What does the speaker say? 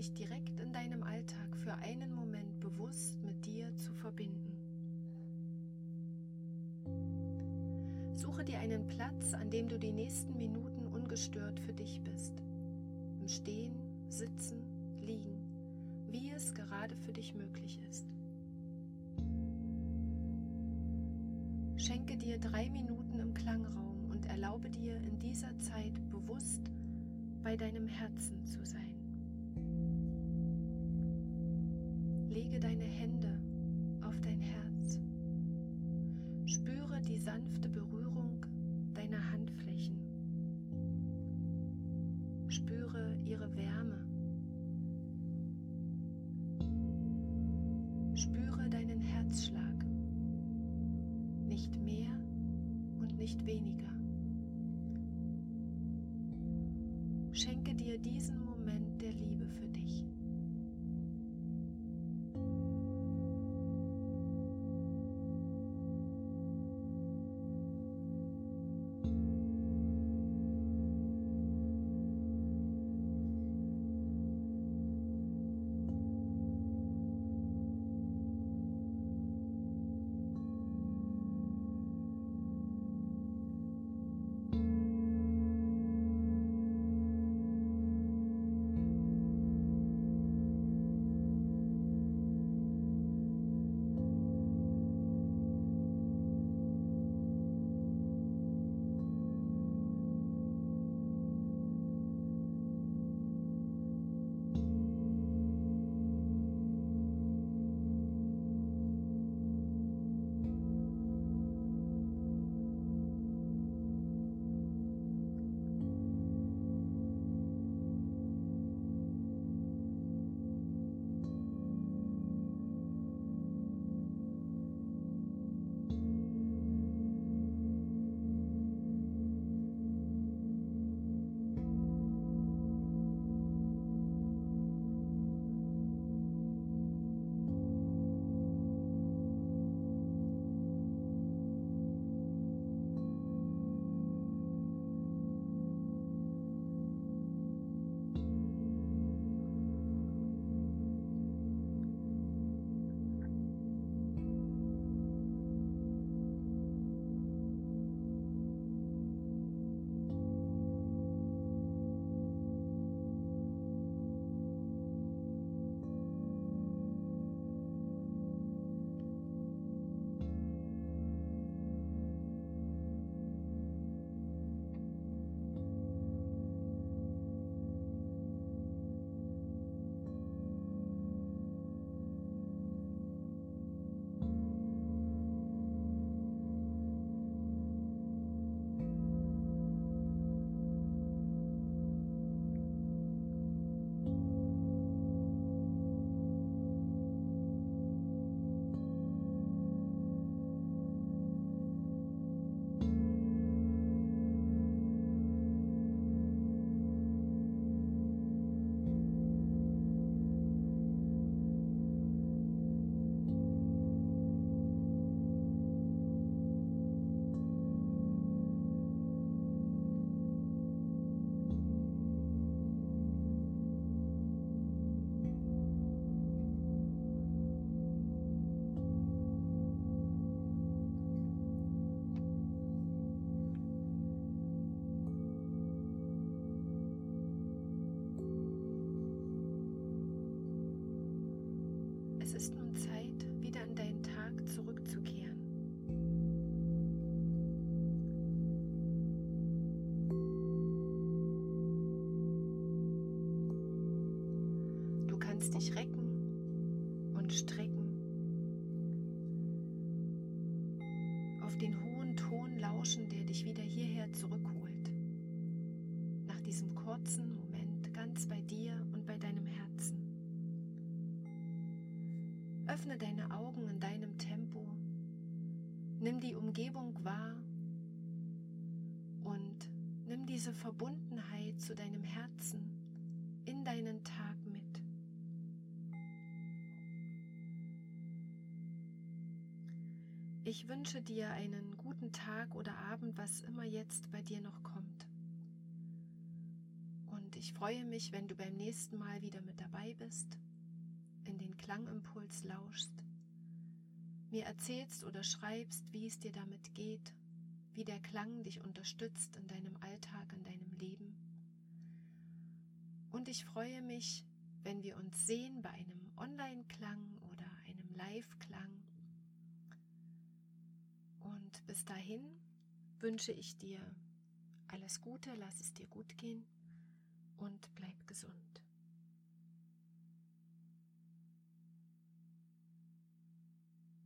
dich direkt in deinem Alltag für einen Moment bewusst mit dir zu verbinden. Suche dir einen Platz, an dem du die nächsten Minuten ungestört für dich bist. Im Stehen, Sitzen, Liegen, wie es gerade für dich möglich ist. Schenke dir drei Minuten im Klangraum und erlaube dir in dieser Zeit bewusst bei deinem Herzen zu sein. Lege deine Hände auf dein Herz. Spüre die sanfte Berührung deiner Handflächen. Spüre ihre Wärme. Spüre deinen Herzschlag nicht mehr und nicht weniger. Schenke dir diesen Moment der Liebe für dich. Kannst dich recken und strecken. Auf den hohen Ton lauschen, der dich wieder hierher zurückholt. Nach diesem kurzen Moment ganz bei dir und bei deinem Herzen. Öffne deine Augen in deinem Tempo. Nimm die Umgebung wahr und nimm diese Verbundenheit zu deinem Herzen in deinen Tag Ich wünsche dir einen guten Tag oder Abend, was immer jetzt bei dir noch kommt. Und ich freue mich, wenn du beim nächsten Mal wieder mit dabei bist, in den Klangimpuls lauschst, mir erzählst oder schreibst, wie es dir damit geht, wie der Klang dich unterstützt in deinem Alltag, in deinem Leben. Und ich freue mich, wenn wir uns sehen bei einem Online-Klang oder einem Live-Klang. Und bis dahin wünsche ich dir alles Gute, lass es dir gut gehen und bleib gesund.